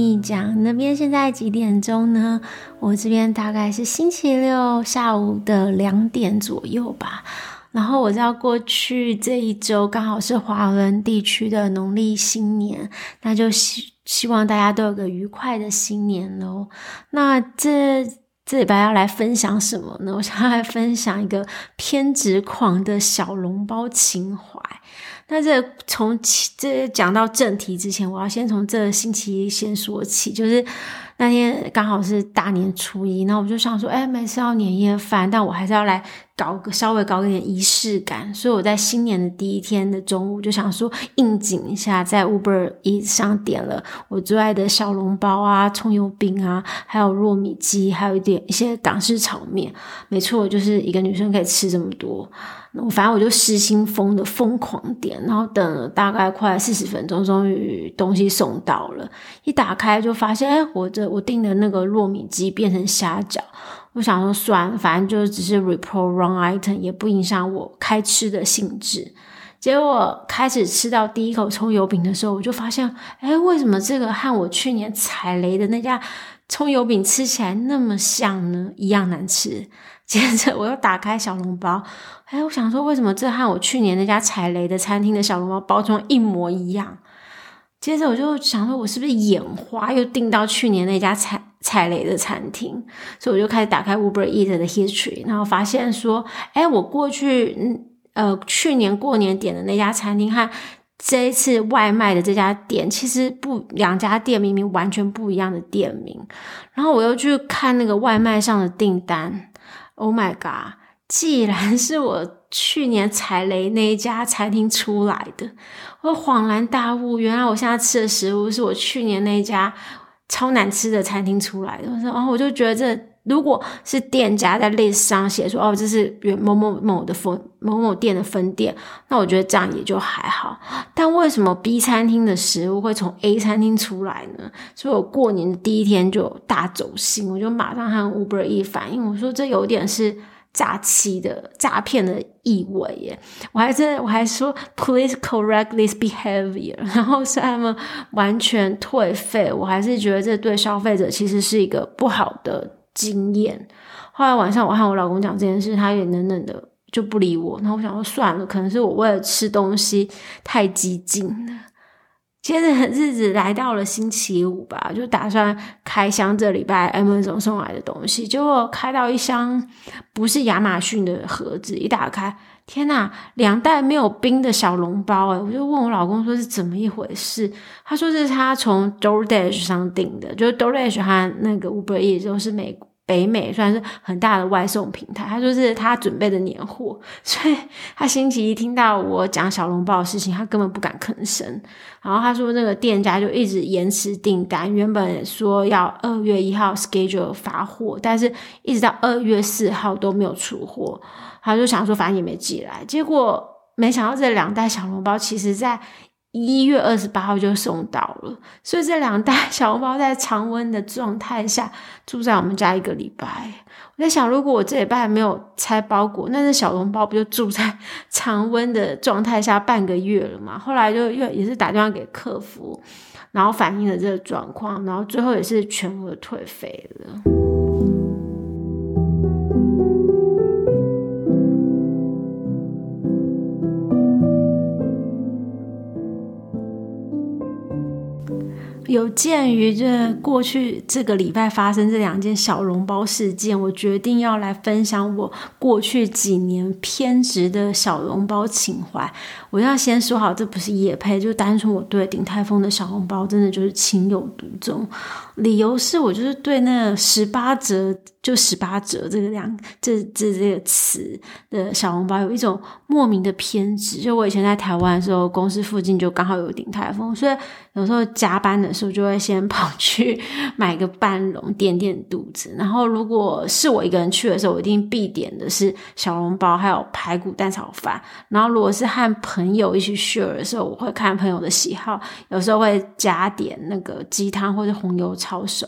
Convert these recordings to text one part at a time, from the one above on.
你讲那边现在几点钟呢？我这边大概是星期六下午的两点左右吧。然后我知道过去这一周刚好是华人地区的农历新年，那就希希望大家都有个愉快的新年喽。那这这礼拜要来分享什么呢？我想要来分享一个偏执狂的小笼包情怀。那这从这讲到正题之前，我要先从这星期一先说起，就是那天刚好是大年初一，那我就想说，哎，没事要年夜饭，但我还是要来搞个稍微搞一点仪式感，所以我在新年的第一天的中午就想说应景一下，在 Uber Eats 上点了我最爱的小笼包啊、葱油饼啊，还有糯米鸡，还有一点一些港式炒面。没错，就是一个女生可以吃这么多。我反正我就失心疯的疯狂点，然后等了大概快四十分钟，终于东西送到了。一打开就发现，哎，我这我订的那个糯米鸡变成虾饺。我想说算了，反正就只是 report wrong item，也不影响我开吃的兴致。结果开始吃到第一口葱油饼的时候，我就发现，哎，为什么这个和我去年踩雷的那家葱油饼吃起来那么像呢？一样难吃。接着我又打开小笼包，哎，我想说为什么这和我去年那家踩雷的餐厅的小笼包包装一模一样？接着我就想说，我是不是眼花，又订到去年那家踩踩雷的餐厅？所以我就开始打开 Uber Eat 的 history，然后发现说，哎，我过去嗯呃去年过年点的那家餐厅和这一次外卖的这家店，其实不两家店明明完全不一样的店名。然后我又去看那个外卖上的订单。Oh my god！既然是我去年踩雷那一家餐厅出来的，我恍然大悟，原来我现在吃的食物是我去年那一家超难吃的餐厅出来的。然后我就觉得这，如果是店家在 list 上写说哦，这是某某某的分某某店的分店，那我觉得这样也就还好。但为什么 B 餐厅的食物会从 A 餐厅出来呢？所以我过年的第一天就大走心，我就马上和 Uber E 反映，我说这有点是诈欺的诈骗的意味耶。我还是我还说 Please correct this behavior，然后是他们完全退费，我还是觉得这对消费者其实是一个不好的。经验。后来晚上我和我老公讲这件事，他也冷冷的就不理我。然后我想说算了，可能是我为了吃东西太激进了。接着日子来到了星期五吧，就打算开箱这礼拜 M 总送来的东西。结果开到一箱不是亚马逊的盒子，一打开，天呐，两袋没有冰的小笼包诶，我就问我老公说是怎么一回事？他说这是他从 DoorDash 上订的，就是 DoorDash 和那个 Uber E 都是美国。北美算是很大的外送平台，他说是他准备的年货，所以他星期一听到我讲小笼包的事情，他根本不敢吭声。然后他说那个店家就一直延迟订单，原本说要二月一号 schedule 发货，但是一直到二月四号都没有出货。他就想说反正也没寄来，结果没想到这两袋小笼包其实在。一月二十八号就送到了，所以这两袋小笼包在常温的状态下住在我们家一个礼拜。我在想，如果我这礼拜没有拆包裹，那这小笼包不就住在常温的状态下半个月了吗？后来就又也是打电话给客服，然后反映了这个状况，然后最后也是全额退费了。有鉴于这过去这个礼拜发生这两件小笼包事件，我决定要来分享我过去几年偏执的小笼包情怀。我要先说好，这不是野配，就单纯我对鼎泰丰的小笼包真的就是情有独钟。理由是我就是对那十八折就十八折这个两这这这个词的小笼包有一种莫名的偏执。就我以前在台湾的时候，公司附近就刚好有鼎泰丰，所以有时候加班的时候就会先 跑去买个半笼垫垫肚子。然后如果是我一个人去的时候，我一定必点的是小笼包，还有排骨蛋炒饭。然后如果是和朋友一起 share 的时候，我会看朋友的喜好，有时候会加点那个鸡汤或者红油。抄手，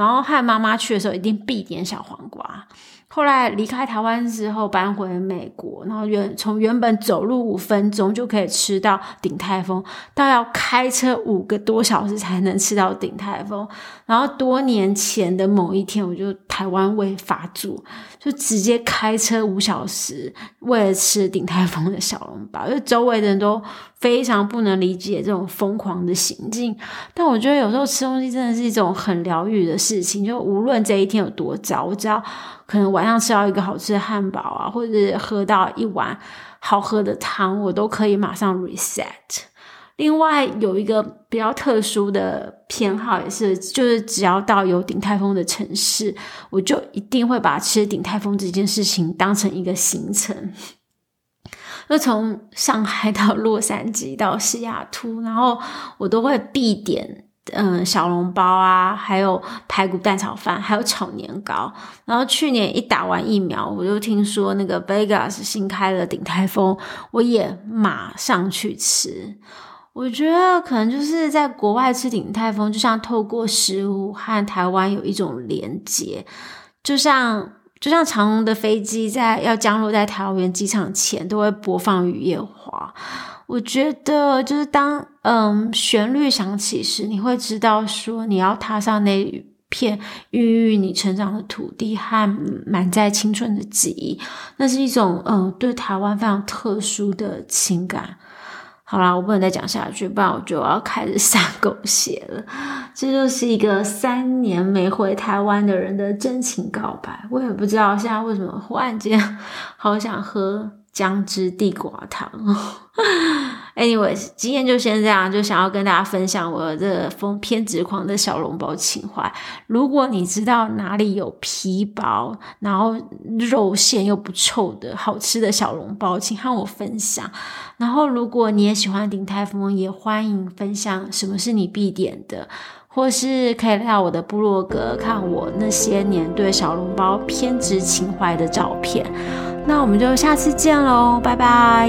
然后和妈妈去的时候一定必点小小黄瓜。后来离开台湾之后，搬回美国，然后原从原本走路五分钟就可以吃到鼎泰丰，到要开车五个多小时才能吃到鼎泰丰。然后多年前的某一天，我就台湾胃发作，就直接开车五小时，为了吃鼎泰丰的小笼包，因为周围的人都非常不能理解这种疯狂的行径。但我觉得有时候吃东西真的是一种很疗愈的事情，就无论这一天有多糟，我只要。可能晚上吃到一个好吃的汉堡啊，或者喝到一碗好喝的汤，我都可以马上 reset。另外有一个比较特殊的偏好，也是就是只要到有鼎泰丰的城市，我就一定会把吃鼎泰丰这件事情当成一个行程。就从上海到洛杉矶到西雅图，然后我都会必点。嗯，小笼包啊，还有排骨蛋炒饭，还有炒年糕。然后去年一打完疫苗，我就听说那个 Vegas 新开了鼎泰丰，我也马上去吃。我觉得可能就是在国外吃鼎泰丰，就像透过食物和台湾有一种连接，就像就像长荣的飞机在要降落在桃园机场前，都会播放雨夜花。我觉得就是当嗯旋律响起时，你会知道说你要踏上那片孕育你成长的土地和满载青春的记忆，那是一种嗯对台湾非常特殊的情感。好啦，我不能再讲下去，不然我就要开始撒狗血了。这就是一个三年没回台湾的人的真情告白。我也不知道现在为什么忽然间好想喝。姜汁地瓜汤。Anyways，今天就先这样，就想要跟大家分享我这个疯偏执狂的小笼包情怀。如果你知道哪里有皮薄，然后肉馅又不臭的好吃的小笼包，请和我分享。然后，如果你也喜欢鼎泰丰，也欢迎分享什么是你必点的，或是可以来到我的部落格看我那些年对小笼包偏执情怀的照片。那我们就下次见喽，拜拜。